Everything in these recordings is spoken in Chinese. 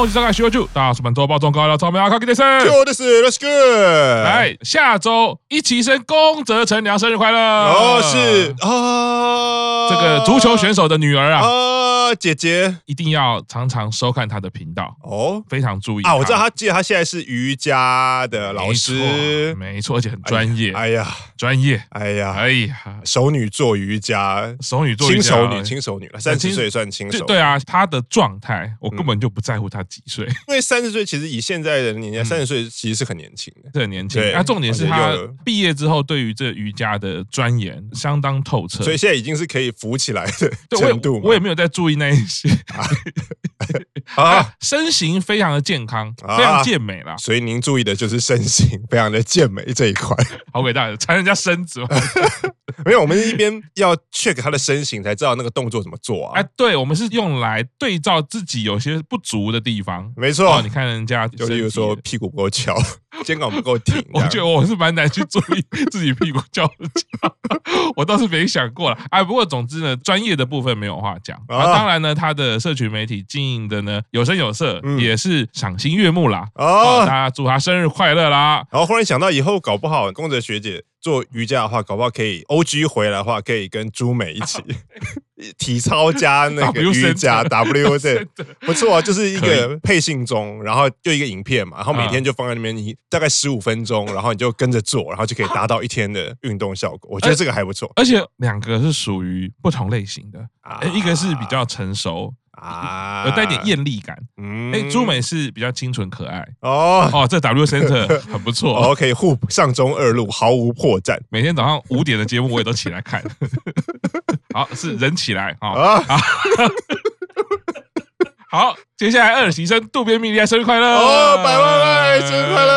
我是张凯徐伟柱，大家本周报中高聊草莓阿卡给的生，就的是 Let's go，来下周一起生宫泽成良生日快乐。哦，是啊，这个足球选手的女儿啊。啊姐姐一定要常常收看她的频道哦，非常注意啊！我知道她，记得她现在是瑜伽的老师，没错，而且很专业。哎呀，专业！哎呀，哎呀，熟女做瑜伽，熟女做轻熟女，轻熟女了，三十岁算轻熟。对啊，她的状态我根本就不在乎她几岁，因为三十岁其实以现在的年纪，三十岁其实是很年轻的，是很年轻。那重点是她毕业之后，对于这瑜伽的钻研相当透彻，所以现在已经是可以浮起来的程度。我也没有在注意那一些。啊，身形非常的健康，非常健美啦。所以您注意的就是身形非常的健美这一块，好伟大，缠人家身子。没有，我们一边要 check 他的身形，才知道那个动作怎么做啊。哎，对，我们是用来对照自己有些不足的地方。没错，你看人家，就例如说屁股不够翘，肩膀不够挺。我觉得我是蛮难去注意 自己屁股翘不翘，我倒是没想过了。哎，不过总之呢，专业的部分没有话讲啊。当然呢，他的社群媒体经营的呢有声有色，也是赏心悦目啦。哦，大家祝他生日快乐啦！然后忽然想到，以后搞不好宫泽学姐做瑜伽的话，搞不好可以 OG 回来的话，可以跟朱美一起 体操加那个 瑜伽 W 对，不错啊，就是一个配信中，然后就一个影片嘛，然后每天就放在那边，你大概十五分钟，然后你就跟着做，然后就可以达到一天的运动效果。我觉得这个还不错，而且两个是属于不同类型的，一个是比较成熟。啊，有带点艳丽感。嗯，哎，朱美是比较清纯可爱。哦哦，这 W Center 很不错。OK，互上中二路，毫无破绽。每天早上五点的节目我也都起来看。好，是人起来啊。好，接下来二期生渡边蜜莉爱生日快乐哦，百万爱生日快乐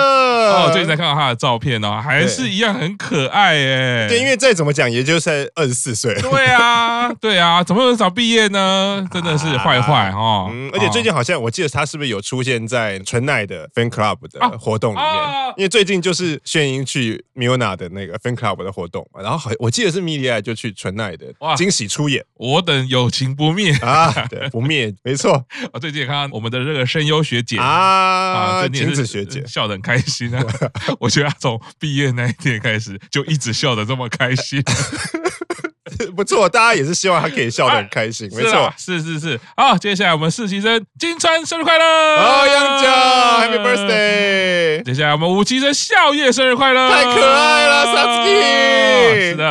哦！最近才看到他的照片哦，还是一样很可爱哎。对，因为再怎么讲，也就是二十四岁。对啊，对啊，怎么那么早毕业呢？真的是坏坏哦。嗯，而且最近好像我记得他是不是有出现在纯奈的 fan club 的活动里面？因为最近就是炫英去 Miona 的那个 fan club 的活动，然后好，我记得是米莉爱就去纯奈的惊喜出演。我等友情不灭啊，对，不灭，没错。我 最近也看到我们的这个声优学姐啊，啊，晴子学姐笑得很开心啊。我觉得她从毕业那一天开始就一直笑得这么开心。不错，大家也是希望他可以笑得很开心，没错，是是是。好，接下来我们四期生金川生日快乐，哦，杨家 Happy Birthday。接下来我们五期生笑叶生日快乐，太可爱了，Satsuki。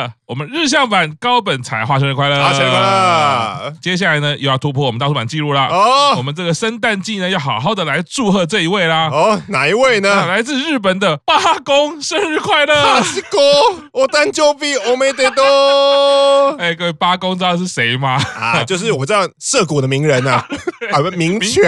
是的，我们日向版高本彩花生日快乐，生日快乐。接下来呢，又要突破我们倒数版记录了哦，我们这个圣诞季呢，要好好的来祝贺这一位啦。哦，哪一位呢？来自日本的八公生日快乐，八公，我诞生日おめでとう。哎，各位八公知道是谁吗？啊，就是我知道涩谷的名人呐，啊，不，名犬。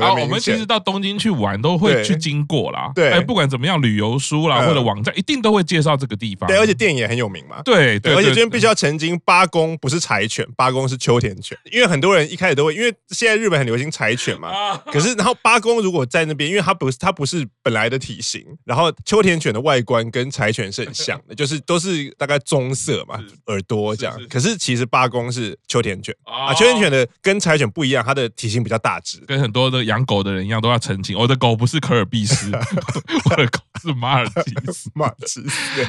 啊，我们其实到东京去玩都会去经过啦。对，哎，不管怎么样，旅游书啦或者网站一定都会介绍这个地方。对，而且电影也很有名嘛。对对，而且这边必须要澄清，八公不是柴犬，八公是秋田犬。因为很多人一开始都会，因为现在日本很流行柴犬嘛。可是，然后八公如果在那边，因为它不是它不是本来的体型，然后秋田犬的外观跟柴犬是很像的，就是都是大概棕色嘛，耳朵这样。可是其实八公是秋田犬啊，秋田犬的跟柴犬不一样，它的体型比较大只，跟很多的养狗的人。一样都要澄清，我的狗不是科尔必斯，我的狗是马尔济斯。马尔济斯，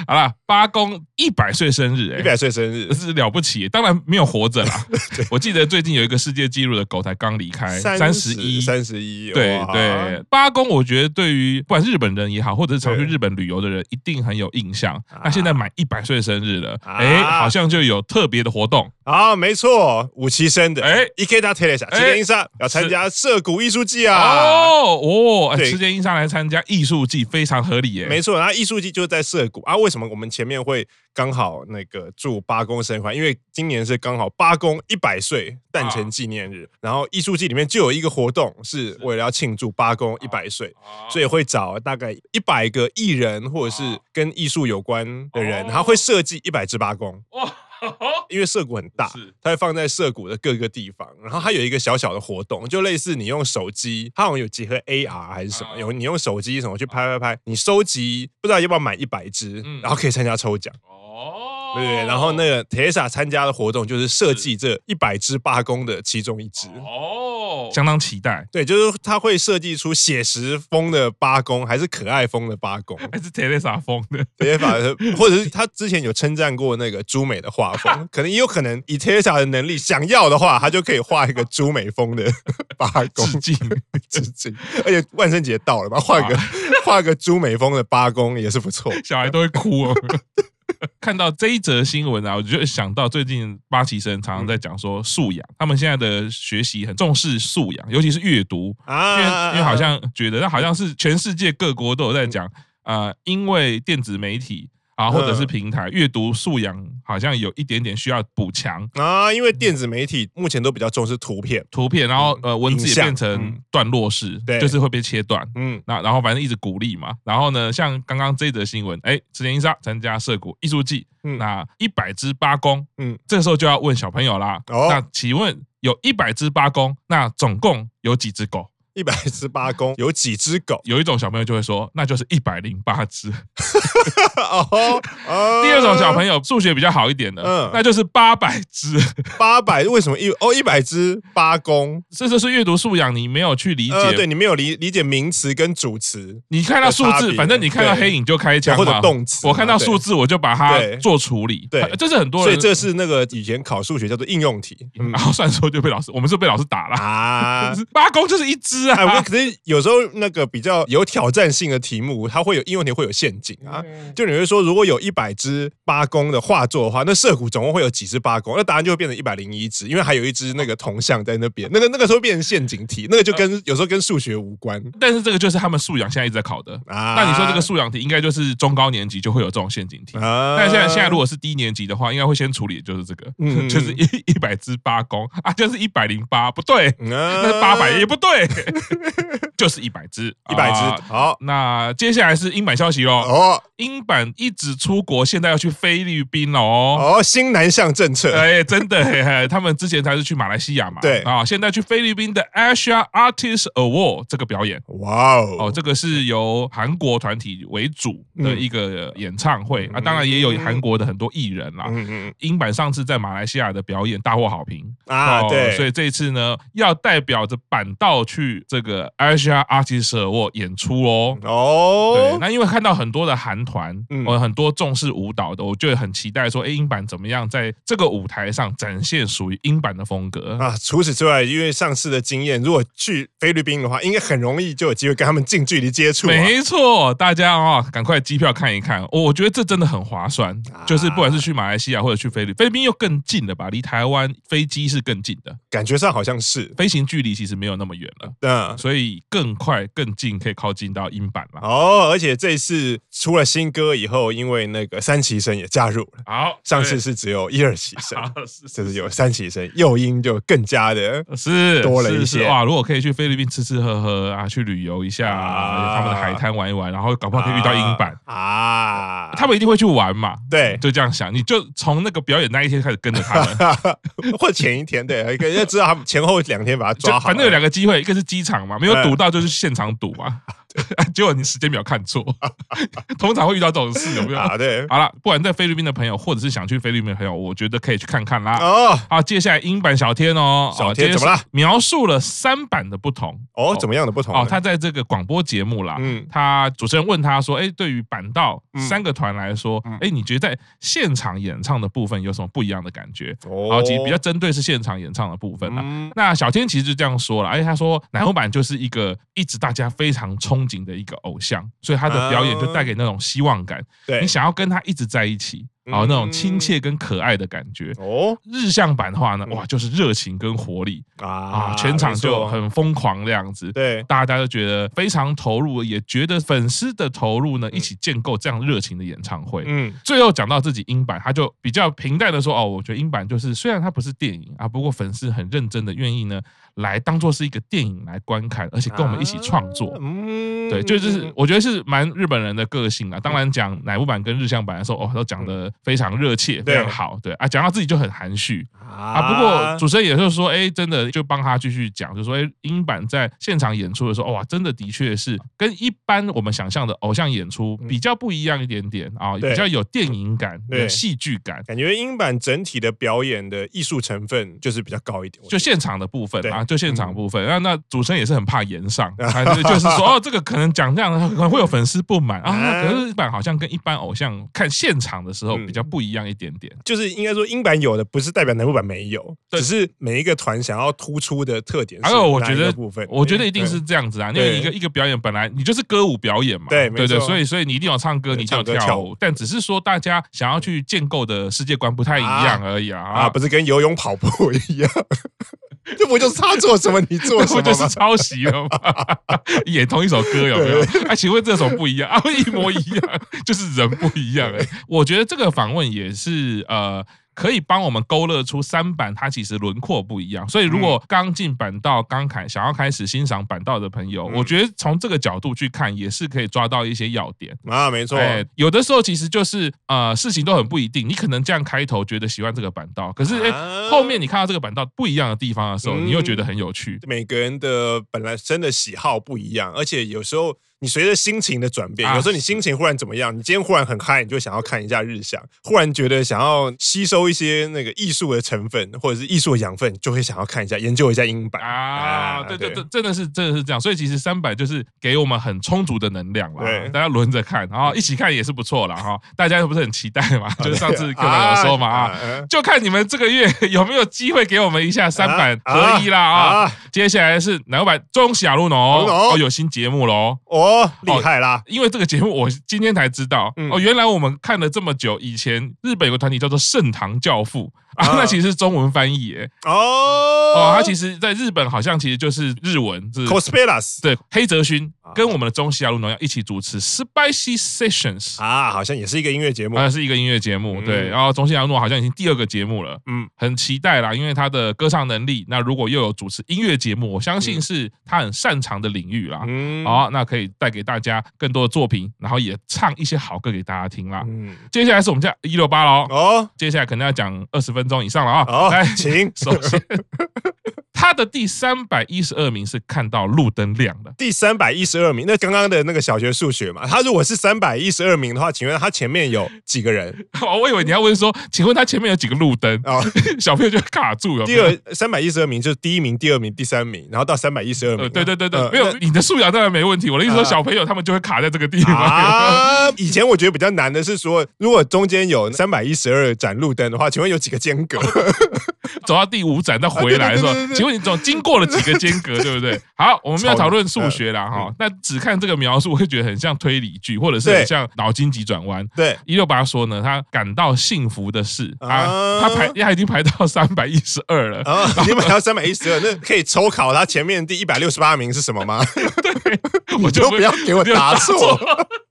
好了，八公一百岁生日，一百岁生日。是了不起，当然没有活着啦。我记得最近有一个世界纪录的狗才刚离开，三十一，三十一，对对。八公我觉得对于不管是日本人也好，或者是常去日本旅游的人，一定很有印象。那现在满一百岁生日了，哎，好像就有特别的活动。啊，没错，五期生的，哎，Ikeda Teresa，池田英沙要参加涩谷艺术季啊。哦哦，池田英沙来参加艺术季非常合理耶。没错，然后艺术季就是在涩谷啊。为什么我们前面会刚好那个祝八公生日快？因为今年是刚好八公一百岁诞辰纪念日，然后艺术季里面就有一个活动是为了要庆祝八公一百岁，所以会找大概一百个艺人或者是跟艺术有关的人，然后会设计一百只八公。因为涩谷很大，它会放在涩谷的各个地方。然后它有一个小小的活动，就类似你用手机，它好像有结合 AR 还是什么，有你用手机什么去拍拍拍，你收集不知道要不要买一百只，然后可以参加抽奖。哦，对，然后那个 Teresa 参加的活动就是设计这一百只八公的其中一只。哦。相当期待，对，就是他会设计出写实风的八公，还是可爱风的八公，还是特蕾莎风的。特蕾莎，或者是他之前有称赞过那个朱美的画风，可能也有可能以特蕾莎的能力，想要的话，他就可以画一个朱美风的八公，致敬。致敬，而且万圣节到了嘛，画个画个朱美风的八公也是不错，小孩都会哭哦。看到这一则新闻啊，我就想到最近八旗生常常在讲说素养，他们现在的学习很重视素养，尤其是阅读啊，因为因为好像觉得那好像是全世界各国都有在讲啊，因为电子媒体。啊，或者是平台阅读素养好像有一点点需要补强。啊，因为电子媒体目前都比较重视图片，图片，然后呃文字也变成段落式，对，就是会被切断，嗯，那然后反正一直鼓励嘛，然后呢，像刚刚这则新闻，哎，池田英沙参加涉谷艺术季，嗯，那一百只八公，嗯，这时候就要问小朋友啦，哦，那请问有一百只八公，那总共有几只狗？一百只八 公有几只狗？有一种小朋友就会说，那就是一百零八只。哦第二种小朋友数学比较好一点的，嗯，那就是八百只。八百为什么一哦一百只八公？这就是阅读素养，你没有去理解，对你没有理理解名词跟主词。你看到数字，反正你看到黑影就开枪或者动词。我看到数字，我就把它做处理。对，这是很多人。所以这是那个以前考数学叫做应用题，然后算数就被老师，我们是被老师打了啊。八公就是一只。哎，我可是有时候那个比较有挑战性的题目，它会有应用题会有陷阱啊。就你会说，如果有一百只八公的画作的话，那涩谷总共会有几只八公？那答案就会变成一百零一只，因为还有一只那个铜像在那边。那个那个时候变成陷阱题，那个就跟有时候跟数学无关。但是这个就是他们素养现在一直在考的啊。那你说这个素养题应该就是中高年级就会有这种陷阱题啊。但现在现在如果是低年级的话，应该会先处理就是这个，就是一一百只八公啊，就是一百零八不对，那是八百也不对。就是一百只，一百只。好，那接下来是英版消息喽。哦，英版一直出国，现在要去菲律宾哦。哦，新南向政策。哎，真的嘿嘿，他们之前才是去马来西亚嘛。对啊，现在去菲律宾的 Asia Artist Award 这个表演。哇哦，哦，这个是由韩国团体为主的一个演唱会啊，当然也有韩国的很多艺人啦。嗯嗯。英版上次在马来西亚的表演大获好评啊，对，所以这一次呢，要代表着板道去这个 Asia Artist Award 演出哦。哦，对，那因为看到很多的韩团，我很多重视舞蹈的，我就很期待说，哎，英版怎么样在这个舞台上展现属于英版的风格啊？除此之外，因为上次的经验，如果去菲律宾的话，应该很容易就有机会跟他们近距离接触。没错，大家啊，赶快机票看一看，我觉得这真的很划算。就是不管是去马来西亚或者去菲律宾，菲律宾又更近了吧？离台湾飞机是更近的，感觉上好像是飞行距离其实没有那么远了。嗯，所以更快更近，可以靠近到英版了。哦，而且这次出了新歌以后，因为那个三期生也加入了。好，上次是只有一二期生，这次有三期生，诱因就更加的是多了一些哇！如果可以去菲律宾吃吃喝喝啊，去旅游一下，他们的海滩玩一玩，然后搞不好可以遇到英版啊，他们一定会去玩嘛。对，就这样想，你就从那个表演那一天开始跟着他们，或者前一天，对，可以要知道他们前后两天把他抓好。反正有两个机会，一个是机场嘛，没有赌到就是现场赌嘛。结果你时间表看错，通常会遇到这种事，有没有？啊，对。好了，不管在菲律宾的朋友，或者是想去菲律宾的朋友，我觉得可以去看看啦。哦，好，接下来英版小天哦，小天怎么了？描述了三版的不同哦，怎么样的不同？哦，他在这个广播节目啦，嗯，他主持人问他说，哎，对于板道三个团来说，哎，你觉得在现场演唱的部分有什么不一样的感觉？哦，其实比较针对是现场演唱的部分啦。那小天其实就这样说了，而且他说南欧版就是一个一直大家非常冲。风景的一个偶像，所以他的表演就带给那种希望感。对，你想要跟他一直在一起，然后那种亲切跟可爱的感觉。哦，日向版的话呢，哇，就是热情跟活力啊，全场就很疯狂这样子。对，大家都觉得非常投入，也觉得粉丝的投入呢，一起建构这样热情的演唱会。嗯，最后讲到自己英版，他就比较平淡的说：“哦，我觉得英版就是虽然它不是电影啊，不过粉丝很认真的愿意呢。”来当做是一个电影来观看，而且跟我们一起创作，嗯对，就是我觉得是蛮日本人的个性啊。当然讲乃木坂跟日向版的时候，哦，都讲的非常热切，非常好。对啊，讲到自己就很含蓄啊。不过主持人也就是说，哎，真的就帮他继续讲，就说，哎，英版在现场演出的时候，哇，真的的确是跟一般我们想象的偶像演出比较不一样一点点啊，比较有电影感，有戏剧感，感觉英版整体的表演的艺术成分就是比较高一点，就现场的部分啊，就现场部分。那那主持人也是很怕言上，就是说，哦，这个可能讲这样可能会有粉丝不满啊。可是英版好像跟一般偶像看现场的时候比较不一样一点点，就是应该说英版有的不是代表南部版没有，只是每一个团想要突出的特点。还有我觉得部分，我觉得一定是这样子啊，因为一个一个表演本来你就是歌舞表演嘛，对对对，所以所以你一定要唱歌，你一定要跳舞，但只是说大家想要去建构的世界观不太一样而已啊。啊，不是跟游泳跑步一样。这不就是他做什么你做什么，不就是抄袭了吗？演同一首歌有没有？哎，请问这首不一样啊？一模一样，就是人不一样哎。我觉得这个访问也是呃。可以帮我们勾勒出三版它其实轮廓不一样，所以如果刚进板道、刚开想要开始欣赏板道的朋友，我觉得从这个角度去看也是可以抓到一些要点啊，没错。哎，有的时候其实就是呃事情都很不一定，你可能这样开头觉得喜欢这个板道，可是哎后面你看到这个板道不一样的地方的时候，你又觉得很有趣。每个人的本来真的喜好不一样，而且有时候。你随着心情的转变，有时候你心情忽然怎么样？你今天忽然很嗨，你就想要看一下日向；忽然觉得想要吸收一些那个艺术的成分，或者是艺术的养分，就会想要看一下、研究一下英版啊。对对对，真的是真的是这样。所以其实三版就是给我们很充足的能量了。对，大家轮着看，然后一起看也是不错了哈。大家又不是很期待嘛？就是上次课长有说嘛啊，就看你们这个月有没有机会给我们一下三版合一啦啊。接下来是哪个版？中小路农哦，有新节目喽哦。哦，厉害啦！因为这个节目我今天才知道，哦，原来我们看了这么久，以前日本有个团体叫做盛唐教父。啊，那其实是中文翻译耶。哦哦，他其实在日本好像其实就是日文是 Cospelas 对，黑泽勋跟我们的中西亚路农要一起主持 Spicy Sessions 啊，好像也是一个音乐节目，啊，是一个音乐节目，对。然后中西亚路农好像已经第二个节目了，嗯，很期待啦，因为他的歌唱能力，那如果又有主持音乐节目，我相信是他很擅长的领域啦。嗯，好，那可以带给大家更多的作品，然后也唱一些好歌给大家听啦。嗯，接下来是我们家一六八喽，哦，接下来可能要讲二十分钟以上了啊！好，来，请 首先。他的第三百一十二名是看到路灯亮的，第三百一十二名。那刚刚的那个小学数学嘛，他如果是三百一十二名的话，请问他前面有几个人？哦，我以为你要问说，请问他前面有几个路灯？哦，小朋友就卡住了。第二三百一十二名就是第一名、第二名、第三名，然后到三百一十二名。对对对对，没有你的素养当然没问题。我的意思说，小朋友他们就会卡在这个地方。啊，以前我觉得比较难的是说，如果中间有三百一十二盏路灯的话，请问有几个间隔？走到第五盏再回来的时候，请问你总经过了几个间隔，对不对？好，我们没有讨论数学啦哈。那只看这个描述，我会觉得很像推理剧，或者是很像脑筋急转弯。对，一六八说呢，他感到幸福的事啊，他排他已经排到三百一十二了，已经排到三百一十二，那可以抽考他前面第一百六十八名是什么吗？对，我就不要给我答错。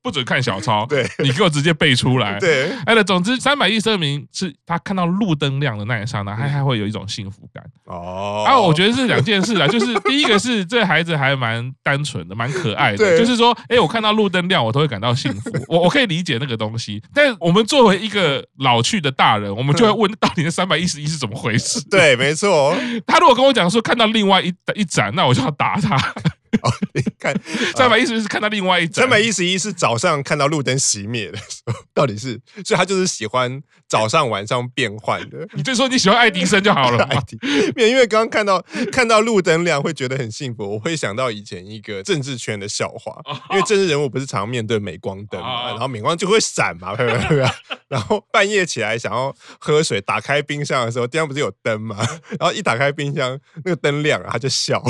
不准看小抄，对，你给我直接背出来。对，哎，那总之三百一十二名是他看到路灯亮的那一刹那，他还会有一种幸福感。哦，啊，我觉得是两件事啦，就是 第一个是这孩子还蛮单纯的，蛮可爱的，就是说，哎，我看到路灯亮，我都会感到幸福。我我可以理解那个东西，但我们作为一个老去的大人，我们就会问，到底那三百一十一是怎么回事？对，没错。他如果跟我讲说看到另外一一盏，那我就要打他。哦，你看 三百一十一是看到另外一盏，三百一十一是早上看到路灯熄灭的时候，到底是，所以他就是喜欢早上晚上变换的。你就说你喜欢爱迪生就好了 嘛。因为刚刚看到看到路灯亮会觉得很幸福，我会想到以前一个政治圈的笑话，因为政治人物不是常面对镁光灯嘛，然后镁光就会闪嘛，对不对？然后半夜起来想要喝水，打开冰箱的时候，地上不是有灯嘛，然后一打开冰箱，那个灯亮了，他就笑。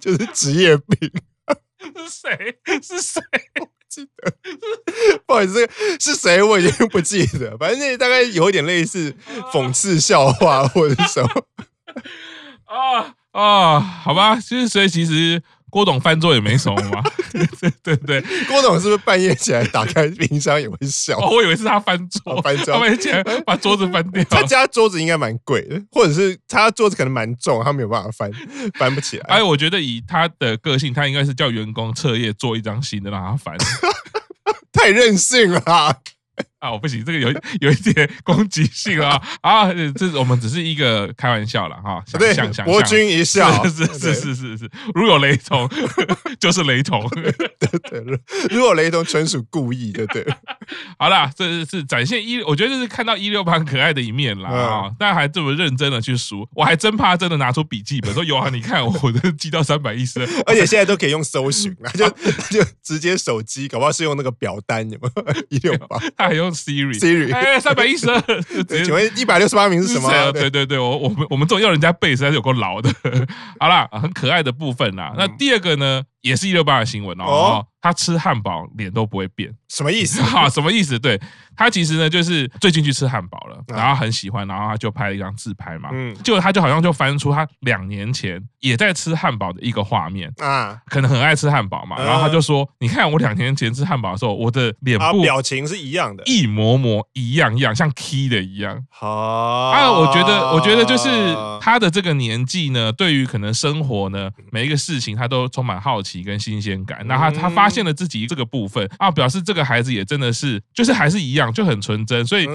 就是职业病，是谁？是谁？我不记得。不好意思，是谁？我已经不记得。反正那大概有一点类似讽刺笑话或者什么。啊啊，好吧，就是所以其实。郭董翻桌也没什么嘛，对对对，郭董是不是半夜起来打开冰箱也会笑？哦，我以为是他翻桌，翻桌，他半夜起来把桌子翻掉。他家桌子应该蛮贵的，或者是他桌子可能蛮重，他没有办法翻，翻不起来。哎，我觉得以他的个性，他应该是叫员工彻夜做一张新的让他翻，太任性了。啊，我不行，这个有 有一点攻击性啊啊！这我们只是一个开玩笑了哈，对，想想博君一笑，是是是是是，如有雷同 就是雷同，对 对，如果雷同纯属故意，对对。好啦，这是是展现一，我觉得这是看到一六八很可爱的一面啦啊！大家还这么认真的去数，我还真怕真的拿出笔记本说有啊，你看我都记到三百一十，而且现在都可以用搜寻了，就就直接手机，搞不好是用那个表单，有没有一六八？他还用 Siri Siri，哎，三百一十二，请问一百六十八名是什么？对对对，我我们我们这种要人家背实在是有够老的。好啦，很可爱的部分啦。那第二个呢？也是一六八的新闻哦，哦，他吃汉堡脸都不会变，什么意思？哈，什么意思？对，他其实呢，就是最近去吃汉堡了，然后很喜欢，然后他就拍了一张自拍嘛，嗯，就他就好像就翻出他两年前也在吃汉堡的一个画面啊，可能很爱吃汉堡嘛，然后他就说，你看我两年前吃汉堡的时候，我的脸部表情是一样的，一模模一样一样，像 key 的一样。好啊，我觉得，我觉得就是他的这个年纪呢，对于可能生活呢，每一个事情他都充满好奇。跟新鲜感，那他他发现了自己这个部分啊，表示这个孩子也真的是，就是还是一样，就很纯真。所以，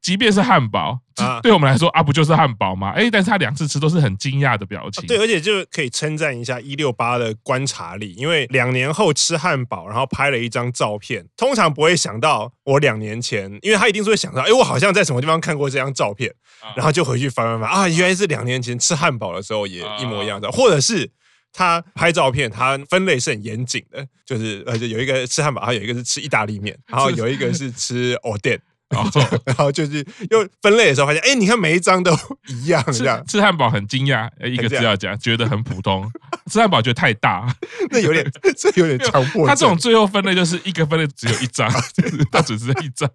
即便是汉堡，对我们来说啊，不就是汉堡吗？哎，但是他两次吃都是很惊讶的表情。对，而且就可以称赞一下一六八的观察力，因为两年后吃汉堡，然后拍了一张照片，通常不会想到我两年前，因为他一定是会想到，哎，我好像在什么地方看过这张照片，然后就回去翻翻翻啊，原来是两年前吃汉堡的时候也一模一样的，或者是。他拍照片，他分类是很严谨的，就是而且有一个吃汉堡，还有一个是吃意大利面，然后 有一个是吃藕店。然后，然后就是又分类的时候发现，哎，你看每一张都一样，这样。吃汉堡很惊讶，一个资料夹，觉得很普通。吃汉堡觉得太大，那有点，这有点强迫。他这种最后分类就是一个分类只有一张，他只是一张。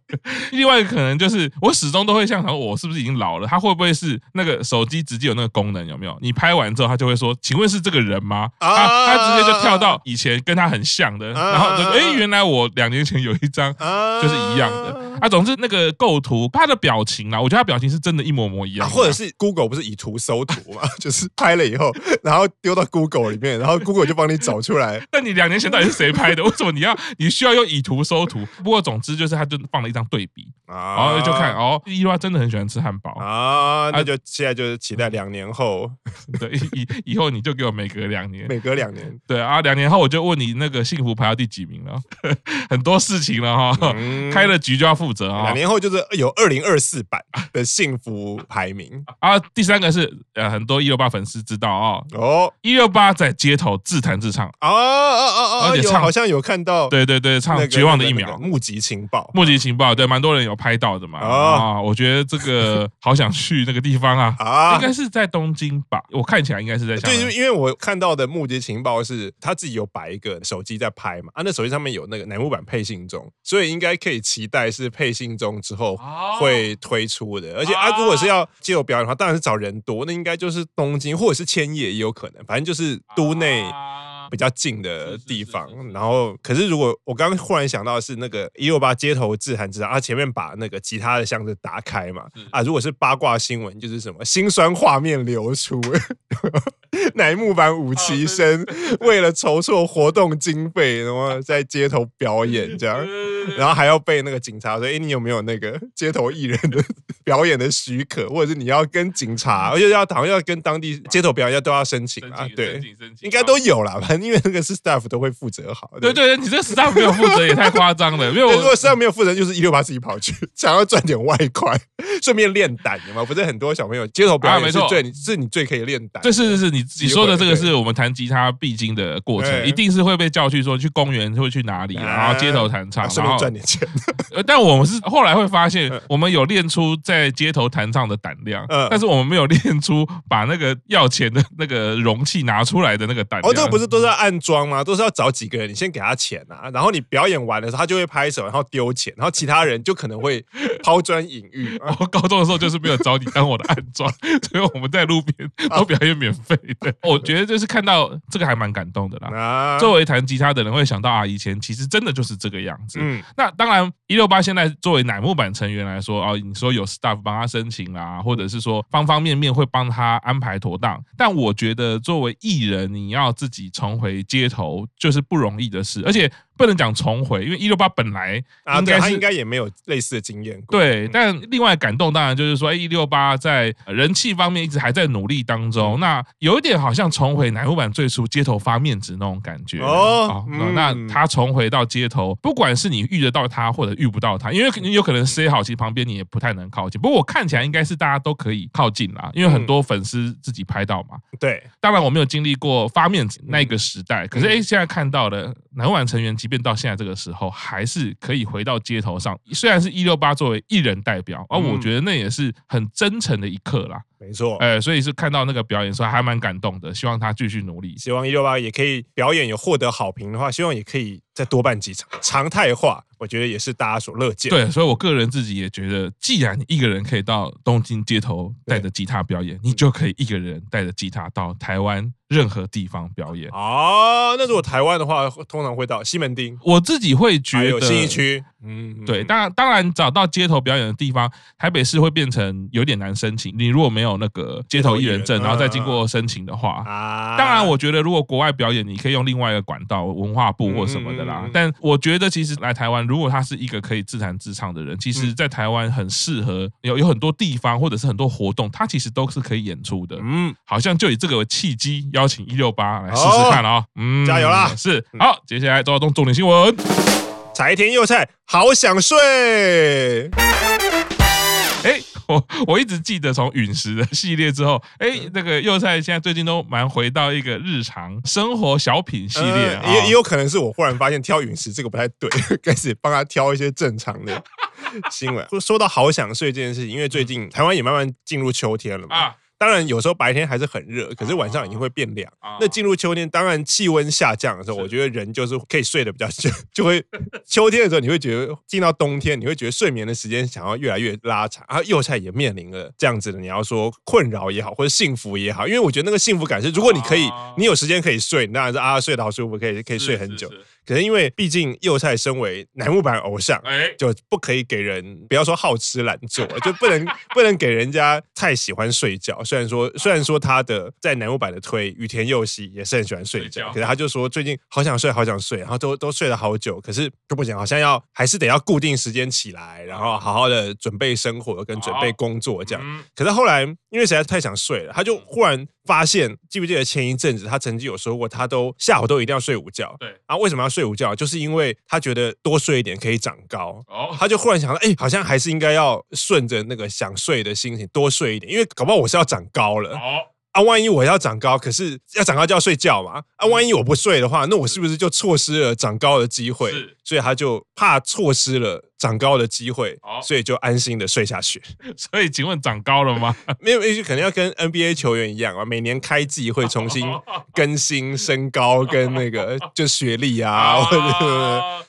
另外一个可能就是，我始终都会想说，我是不是已经老了？他会不会是那个手机直接有那个功能？有没有？你拍完之后，他就会说，请问是这个人吗？啊，他直接就跳到以前跟他很像的，然后就哎，原来我两年前有一张就是一样的。啊，总之。那个构图，他的表情啊，我觉得他表情是真的，一模模一样。或者是 Google 不是以图搜图嘛，就是拍了以后，然后丢到 Google 里面，然后 Google 就帮你找出来。那你两年前到底是谁拍的？为什么你要你需要用以图搜图？不过总之就是，他就放了一张对比，然后就看哦，伊娃真的很喜欢吃汉堡啊。那就现在就是期待两年后，对，以以后你就给我每隔两年，每隔两年，对啊，两年后我就问你那个幸福排到第几名了？很多事情了哈，开了局就要负责啊。两年后就是有二零二四版的幸福排名啊。第三个是呃，很多一六八粉丝知道啊。哦，一六八在街头自弹自唱啊啊啊！而且唱好像有看到，对对对，唱《绝望的一秒》，目击情报，目击情报，对，蛮多人有拍到的嘛。啊，我觉得这个 好想去那个地方啊。啊，应该是在东京吧？我看起来应该是在。对，因为因为我看到的目击情报是他自己有摆一个手机在拍嘛。啊，那手机上面有那个乃木坂配信中，所以应该可以期待是配信中之后。会推出的，而且啊，如果是要借我表演的话，当然是找人多，那应该就是东京或者是千叶也有可能，反正就是都内比较近的地方。然后，可是如果我刚刚忽然想到的是那个一六八街头自弹自唱，啊，前面把那个吉他的箱子打开嘛，啊，如果是八卦新闻，就是什么心酸画面流出，乃木坂五期生为了筹措活动经费，然后 在街头表演这样。然后还要被那个警察说：“哎，你有没有那个街头艺人的 表演的许可？或者是你要跟警察，而且要好像要跟当地街头表演要都要申请啊？对，应该都有啦，反正因为那个是 staff 都会负责好。对对，你这个 staff 没有负责也太夸张了。因为我如果 staff 没有负责，就是一六八自己跑去，想要赚点外快，顺便练胆的嘛。不是很多小朋友街头表演是最是你最可以练胆。这是是是，你你说的这个是我们弹吉他必经的过程，一定是会被叫去说去公园会去哪里，然后街头弹唱，然后。赚点钱，但我们是后来会发现，我们有练出在街头弹唱的胆量，但是我们没有练出把那个要钱的那个容器拿出来的那个胆量。哦，这个不是都是要暗装吗？都是要找几个人，你先给他钱啊，然后你表演完的时候，他就会拍手，然后丢钱，然后其他人就可能会抛砖引玉。然后高中的时候就是没有找你当我的暗装，所以我们在路边都表演免费的。我觉得就是看到这个还蛮感动的啦。作为弹吉他的人会想到啊，以前其实真的就是这个样子。嗯。那当然，一六八现在作为乃木坂成员来说啊，你说有 staff 帮他申请啦，或者是说方方面面会帮他安排妥当，但我觉得作为艺人，你要自己回街头就是不容易的事，而且不能讲重回，因为一六八本来应该是、啊、他应该也没有类似的经验过。对，但另外感动当然就是说，哎，一六八在人气方面一直还在努力当中。那有一点好像重回乃木坂最初街头发面子那种感觉哦。那他重回到街头，不管是你遇得到他或者遇不到他，因为你有可能 say 好，其实旁边你也不太能靠近。不过我看起来应该是大家都可以靠近啦，因为很多粉丝自己拍到嘛。对，当然我没有经历过发面子那个时代，可是哎，现在看到了乃木坂成员，即便到现在这个时候，还是可以回到街头上。虽然是一六八作为艺人代表，而我觉得那也是很真诚的一刻啦。没错，哎，所以是看到那个表演，说还蛮感动的。希望他继续努力，希望一六八也可以表演有获得好评的话，希望也可以再多办几场，常态化，我觉得也是大家所乐见。对，所以我个人自己也觉得，既然你一个人可以到东京街头带着吉他表演，你就可以一个人带着吉他到台湾任何地方表演。啊，那如果台湾的话，通常会到西门町。我自己会觉得，有信义区。嗯，对，当然，当然找到街头表演的地方，台北市会变成有点难申请。你如果没有那个街头艺人证，然后再经过申请的话，啊，当然，我觉得如果国外表演，你可以用另外一个管道，文化部或什么的啦。但我觉得，其实来台湾，如果他是一个可以自弹自唱的人，其实，在台湾很适合有有很多地方或者是很多活动，他其实都是可以演出的。嗯，好像就以这个为契机，邀请一六八来试试看啊。嗯，加油啦！是，好，接下来周报重点新闻。柴田佑菜好想睡，哎，我我一直记得从陨石的系列之后，哎，那个幼菜现在最近都蛮回到一个日常生活小品系列，也也有可能是我忽然发现挑陨石这个不太对，开始帮他挑一些正常的 新闻。说到好想睡这件事情，因为最近台湾也慢慢进入秋天了嘛。当然，有时候白天还是很热，可是晚上已经会变凉。那进入秋天，当然气温下降的时候，我觉得人就是可以睡得比较久，就会秋天的时候，你会觉得进到冬天，你会觉得睡眠的时间想要越来越拉长。然后右菜也面临了这样子的，你要说困扰也好，或者幸福也好，因为我觉得那个幸福感是，如果你可以，你有时间可以睡，你当然是啊，睡得好舒服，可以可以睡很久。可是因为毕竟幼菜身为乃木坂偶像，就不可以给人不要说好吃懒做，就不能 不能给人家太喜欢睡觉。虽然说虽然说他的在南五百的推雨田佑希也是很喜欢睡觉，可是他就说最近好想睡好想睡，然后都都睡了好久，可是就不行，好像要还是得要固定时间起来，然后好好的准备生活跟准备工作这样。可是后来因为实在太想睡了，他就忽然。发现记不记得前一阵子他曾经有说过，他都下午都一定要睡午觉。对，然后为什么要睡午觉？就是因为他觉得多睡一点可以长高。哦，他就忽然想到，哎，好像还是应该要顺着那个想睡的心情多睡一点，因为搞不好我是要长高了。哦，啊，万一我要长高，可是要长高就要睡觉嘛。啊，万一我不睡的话，那我是不是就错失了长高的机会？是，所以他就怕错失了。长高的机会，所以就安心的睡下去。所以，请问长高了吗？没有，也许可能要跟 NBA 球员一样啊，每年开季会重新 更新身高跟那个就学历啊，或者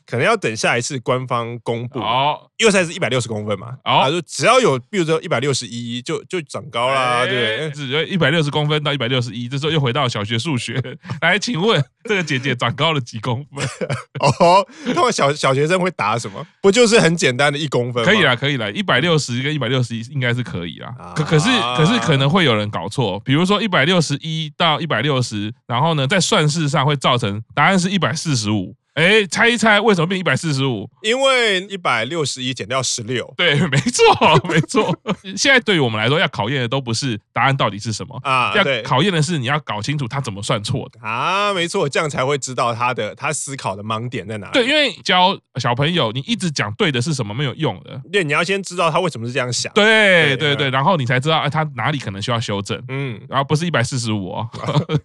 可能要等下一次官方公布。哦，祐菜是一百六十公分嘛，他说只要有，比如说一百六十一，就就长高啦，对？只要一百六十公分到一百六十一，这时候又回到小学数学。来，请问这个姐姐长高了几公分？哦，那么小小学生会答什么？不就是？很简单的一公分，可以啦，可以啦，一百六十跟一百六十一应该是可以啦。可可是可是可能会有人搞错，比如说一百六十一到一百六十，然后呢，在算式上会造成答案是一百四十五。哎，猜一猜为什么变一百四十五？因为一百六十一减掉十六。对，没错，没错。现在对于我们来说，要考验的都不是答案到底是什么啊，要考验的是你要搞清楚他怎么算错的啊。没错，这样才会知道他的他思考的盲点在哪里。对，因为教小朋友，你一直讲对的是什么没有用的。对，你要先知道他为什么是这样想。对对对，然后你才知道哎，他哪里可能需要修正。嗯，然后不是一百四十五哦。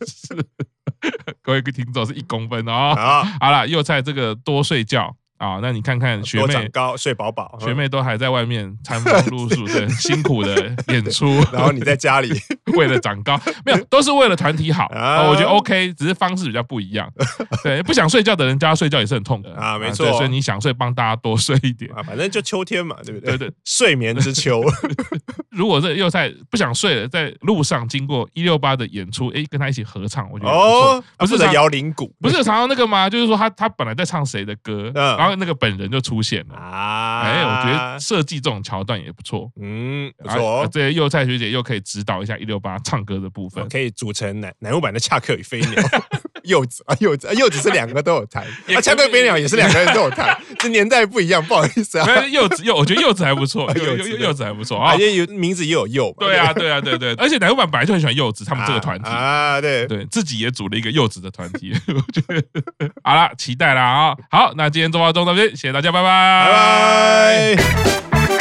是。各位听众是一公分哦。好，好了，幼菜这个多睡觉啊，那你看看学妹高睡饱饱，学妹都还在外面餐风露宿的辛苦的演出，然后你在家里 为了长高，没有，都是为了团体好啊。我觉得 OK，只是方式比较不一样。对，不想睡觉的人叫他睡觉也是很痛的啊，没错。所以你想睡，帮大家多睡一点啊，反正就秋天嘛，对不对？对对，睡眠之秋。如果是又在不想睡了，在路上经过一六八的演出，哎，跟他一起合唱，我觉得哦，不是在摇铃鼓，不是常常那个吗？就是说他他本来在唱谁的歌，然后那个本人就出现了。啊，哎，我觉得设计这种桥段也不错，嗯，不错，这些幼菜学姐又可以指导一下一六八唱歌的部分，可以组成乃乃木坂的恰克与飞鸟。柚子啊，柚子啊，柚子是两个都有弹，啊，枪对飞鸟也是两个人都有弹，这年代不一样，不好意思啊。柚子柚，我觉得柚子还不错，柚柚柚子还不错啊，因为有名字也有柚。对啊，对啊，对对，而且奶油版本来就很喜欢柚子，他们这个团体。啊，对。对，自己也组了一个柚子的团体，我觉得好了，期待了啊。好，那今天周报中到这边，谢谢大家，拜拜，拜拜。